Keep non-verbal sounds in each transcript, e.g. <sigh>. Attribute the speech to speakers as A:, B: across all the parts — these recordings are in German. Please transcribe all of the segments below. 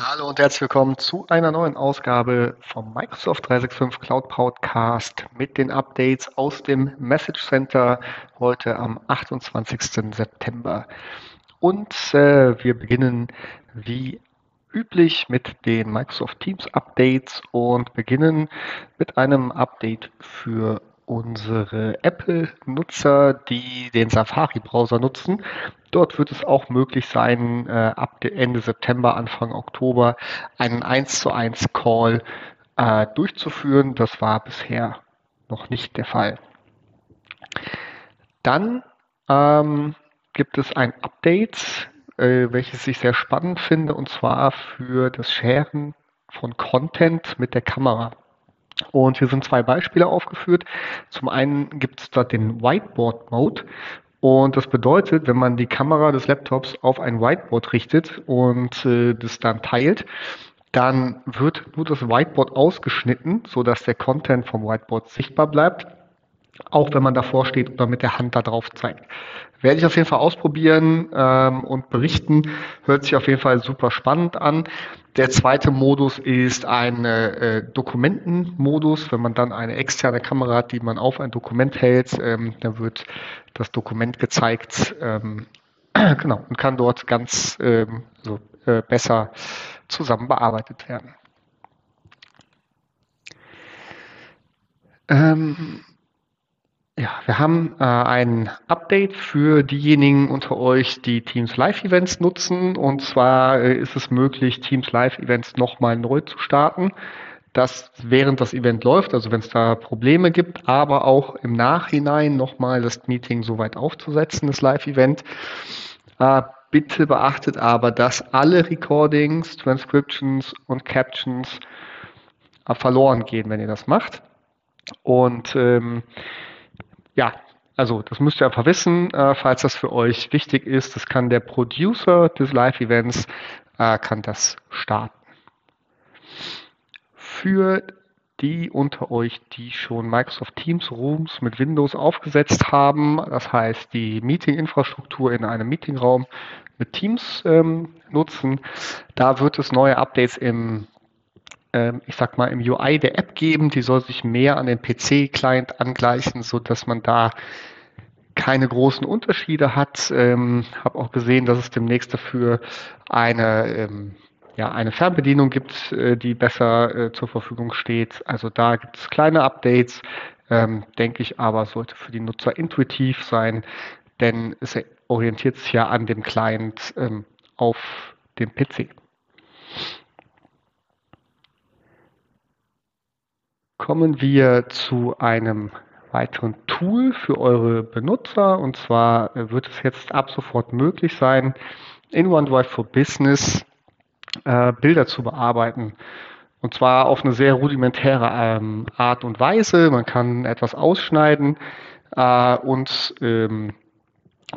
A: Hallo und herzlich willkommen zu einer neuen Ausgabe vom Microsoft 365 Cloud Podcast mit den Updates aus dem Message Center heute am 28. September. Und äh, wir beginnen wie üblich mit den Microsoft Teams Updates und beginnen mit einem Update für unsere Apple-Nutzer, die den Safari-Browser nutzen. Dort wird es auch möglich sein, äh, ab Ende September, Anfang Oktober einen 1 zu 1 Call äh, durchzuführen. Das war bisher noch nicht der Fall. Dann ähm, gibt es ein Update, äh, welches ich sehr spannend finde, und zwar für das Sharen von Content mit der Kamera. Und hier sind zwei Beispiele aufgeführt. Zum einen gibt es dort den Whiteboard Mode. Und das bedeutet, wenn man die Kamera des Laptops auf ein Whiteboard richtet und äh, das dann teilt, dann wird nur das Whiteboard ausgeschnitten, sodass der Content vom Whiteboard sichtbar bleibt, auch wenn man davor steht oder mit der Hand da drauf zeigt. Werde ich auf jeden Fall ausprobieren ähm, und berichten. Hört sich auf jeden Fall super spannend an. Der zweite Modus ist ein äh, Dokumentenmodus. Wenn man dann eine externe Kamera hat, die man auf ein Dokument hält, ähm, dann wird das Dokument gezeigt, ähm, <clears throat> genau, und kann dort ganz ähm, so, äh, besser zusammen bearbeitet werden. Ähm, ja, wir haben äh, ein Update für diejenigen unter euch, die Teams Live Events nutzen. Und zwar äh, ist es möglich, Teams Live Events nochmal neu zu starten. Das während das Event läuft, also wenn es da Probleme gibt, aber auch im Nachhinein nochmal das Meeting so weit aufzusetzen, das Live-Event. Äh, bitte beachtet aber, dass alle Recordings, Transcriptions und Captions äh, verloren gehen, wenn ihr das macht. Und ähm, ja, also das müsst ihr einfach wissen, äh, falls das für euch wichtig ist. Das kann der Producer des Live-Events, äh, kann das starten. Für die unter euch, die schon Microsoft Teams Rooms mit Windows aufgesetzt haben, das heißt die Meeting-Infrastruktur in einem Meetingraum mit Teams ähm, nutzen, da wird es neue Updates im ich sag mal, im UI der App geben. Die soll sich mehr an den PC-Client angleichen, so dass man da keine großen Unterschiede hat. Ähm, habe auch gesehen, dass es demnächst dafür eine, ähm, ja, eine Fernbedienung gibt, äh, die besser äh, zur Verfügung steht. Also da gibt es kleine Updates, ähm, denke ich aber, sollte für die Nutzer intuitiv sein, denn es orientiert sich ja an dem Client ähm, auf dem PC. Kommen wir zu einem weiteren Tool für eure Benutzer. Und zwar wird es jetzt ab sofort möglich sein, in OneDrive for Business äh, Bilder zu bearbeiten. Und zwar auf eine sehr rudimentäre ähm, Art und Weise. Man kann etwas ausschneiden äh, und ähm,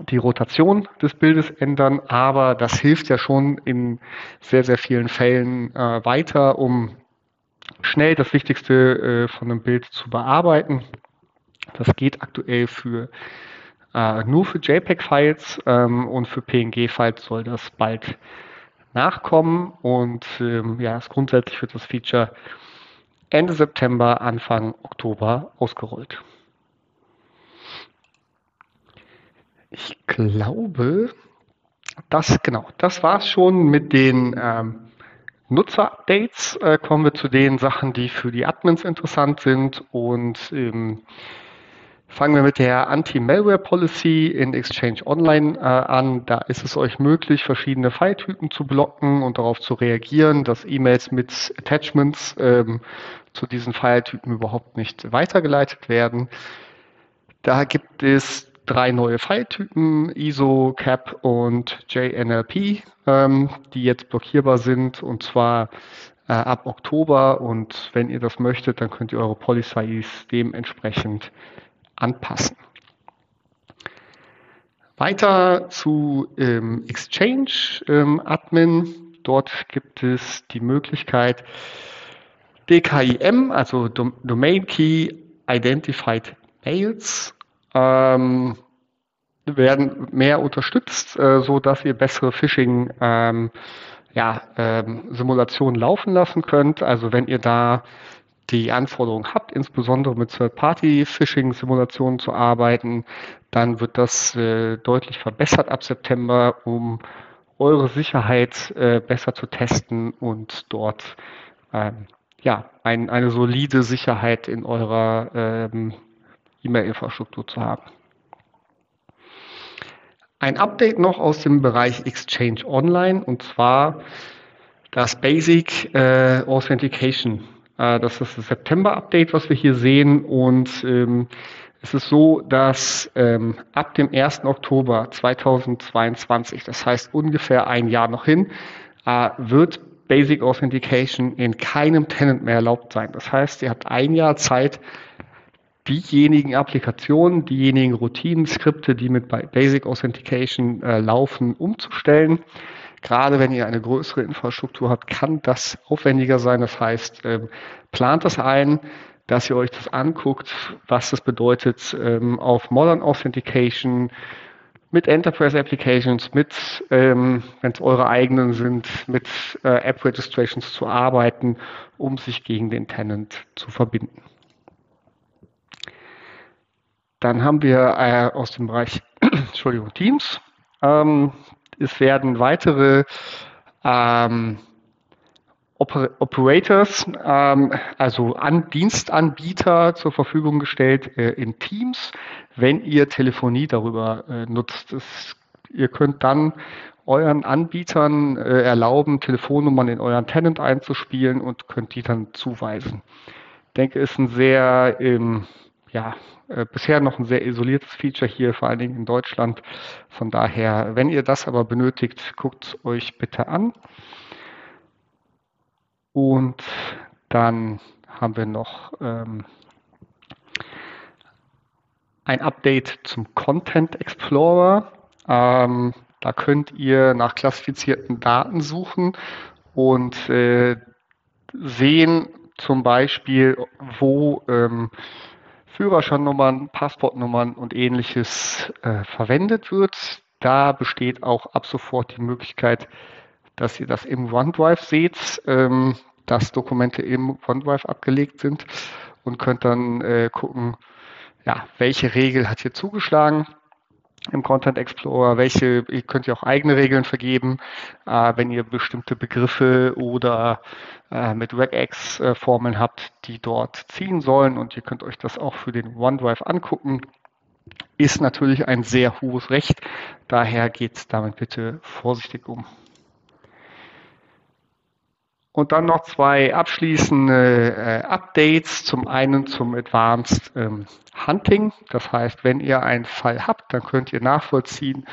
A: die Rotation des Bildes ändern, aber das hilft ja schon in sehr, sehr vielen Fällen äh, weiter, um schnell das Wichtigste äh, von einem Bild zu bearbeiten. Das geht aktuell für äh, nur für JPEG-Files ähm, und für PNG-Files soll das bald nachkommen und ähm, ja, grundsätzlich wird das Feature Ende September, Anfang Oktober ausgerollt. Ich glaube, das genau, das war es schon mit den ähm, Nutzer-Updates äh, kommen wir zu den Sachen, die für die Admins interessant sind und ähm, fangen wir mit der Anti-Malware-Policy in Exchange Online äh, an. Da ist es euch möglich, verschiedene File-Typen zu blocken und darauf zu reagieren, dass E-Mails mit Attachments ähm, zu diesen File-Typen überhaupt nicht weitergeleitet werden. Da gibt es drei neue File-Typen, ISO, CAP und JNLP, ähm, die jetzt blockierbar sind und zwar äh, ab Oktober. Und wenn ihr das möchtet, dann könnt ihr eure Policies dementsprechend anpassen. Weiter zu ähm, Exchange ähm, Admin. Dort gibt es die Möglichkeit, DKIM, also Domain Key Identified Mails, ähm, werden mehr unterstützt, äh, so dass ihr bessere Phishing ähm, ja, ähm, Simulationen laufen lassen könnt. Also wenn ihr da die Anforderung habt, insbesondere mit Third-Party-Phishing-Simulationen zu arbeiten, dann wird das äh, deutlich verbessert ab September, um eure Sicherheit äh, besser zu testen und dort ähm, ja, ein, eine solide Sicherheit in eurer ähm, E-Mail-Infrastruktur zu haben. Ein Update noch aus dem Bereich Exchange Online und zwar das Basic äh, Authentication. Äh, das ist das September-Update, was wir hier sehen und ähm, es ist so, dass ähm, ab dem 1. Oktober 2022, das heißt ungefähr ein Jahr noch hin, äh, wird Basic Authentication in keinem Tenant mehr erlaubt sein. Das heißt, ihr habt ein Jahr Zeit, diejenigen Applikationen, diejenigen Routinen-Skripte, die mit Basic Authentication äh, laufen, umzustellen. Gerade wenn ihr eine größere Infrastruktur habt, kann das aufwendiger sein. Das heißt, ähm, plant das ein, dass ihr euch das anguckt, was das bedeutet ähm, auf Modern Authentication, mit Enterprise Applications, mit, ähm, wenn es eure eigenen sind, mit äh, App Registrations zu arbeiten, um sich gegen den Tenant zu verbinden. Dann haben wir äh, aus dem Bereich <clears throat> Entschuldigung, Teams. Ähm, es werden weitere ähm, Oper Operators, ähm, also an Dienstanbieter zur Verfügung gestellt äh, in Teams, wenn ihr Telefonie darüber äh, nutzt. Das, ihr könnt dann euren Anbietern äh, erlauben, Telefonnummern in euren Tenant einzuspielen und könnt die dann zuweisen. Ich denke, ist ein sehr ähm, ja, äh, bisher noch ein sehr isoliertes Feature hier, vor allen Dingen in Deutschland. Von daher, wenn ihr das aber benötigt, guckt es euch bitte an. Und dann haben wir noch ähm, ein Update zum Content Explorer. Ähm, da könnt ihr nach klassifizierten Daten suchen und äh, sehen zum Beispiel, wo ähm, Führerscheinnummern, Passportnummern und ähnliches äh, verwendet wird. Da besteht auch ab sofort die Möglichkeit, dass ihr das im OneDrive seht, ähm, dass Dokumente im OneDrive abgelegt sind und könnt dann äh, gucken, ja, welche Regel hat hier zugeschlagen im Content Explorer, welche, ihr könnt ja auch eigene Regeln vergeben, äh, wenn ihr bestimmte Begriffe oder äh, mit regex äh, Formeln habt, die dort ziehen sollen und ihr könnt euch das auch für den OneDrive angucken. Ist natürlich ein sehr hohes Recht, daher geht damit bitte vorsichtig um. Und dann noch zwei abschließende äh, Updates. Zum einen zum Advanced ähm, Hunting. Das heißt, wenn ihr einen Fall habt, dann könnt ihr nachvollziehen,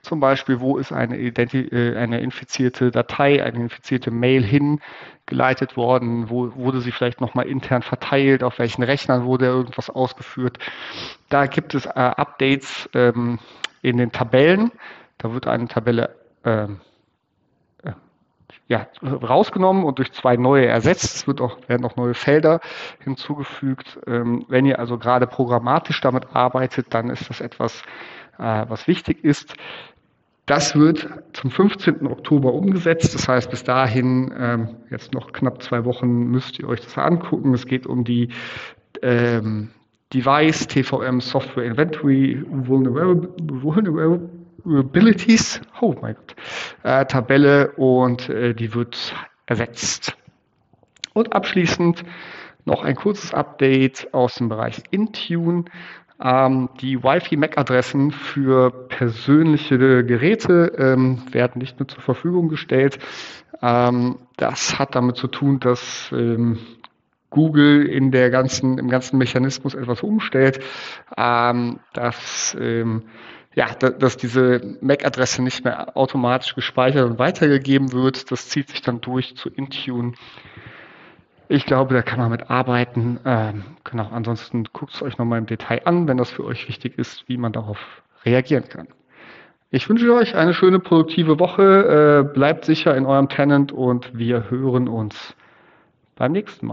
A: zum Beispiel, wo ist eine, Identi äh, eine infizierte Datei, eine infizierte Mail hingeleitet worden, wo wurde sie vielleicht nochmal intern verteilt, auf welchen Rechnern wurde irgendwas ausgeführt. Da gibt es äh, Updates ähm, in den Tabellen. Da wird eine Tabelle ähm, ja, rausgenommen und durch zwei neue ersetzt. Es wird auch, werden auch neue Felder hinzugefügt. Ähm, wenn ihr also gerade programmatisch damit arbeitet, dann ist das etwas, äh, was wichtig ist. Das wird zum 15. Oktober umgesetzt. Das heißt, bis dahin, ähm, jetzt noch knapp zwei Wochen, müsst ihr euch das angucken. Es geht um die ähm, Device TVM Software Inventory Vulnerability Abilities, oh mein Gott, äh, Tabelle und äh, die wird ersetzt. Und abschließend noch ein kurzes Update aus dem Bereich Intune. Ähm, die Wi-Fi-MAC-Adressen für persönliche Geräte ähm, werden nicht mehr zur Verfügung gestellt. Ähm, das hat damit zu tun, dass ähm, Google in der ganzen, im ganzen Mechanismus etwas umstellt, ähm, dass ähm, ja, dass diese MAC-Adresse nicht mehr automatisch gespeichert und weitergegeben wird. Das zieht sich dann durch zu Intune. Ich glaube, da kann man mit arbeiten. Ähm, genau, ansonsten guckt es euch nochmal im Detail an, wenn das für euch wichtig ist, wie man darauf reagieren kann. Ich wünsche euch eine schöne, produktive Woche. Äh, bleibt sicher in eurem Tenant und wir hören uns beim nächsten Mal.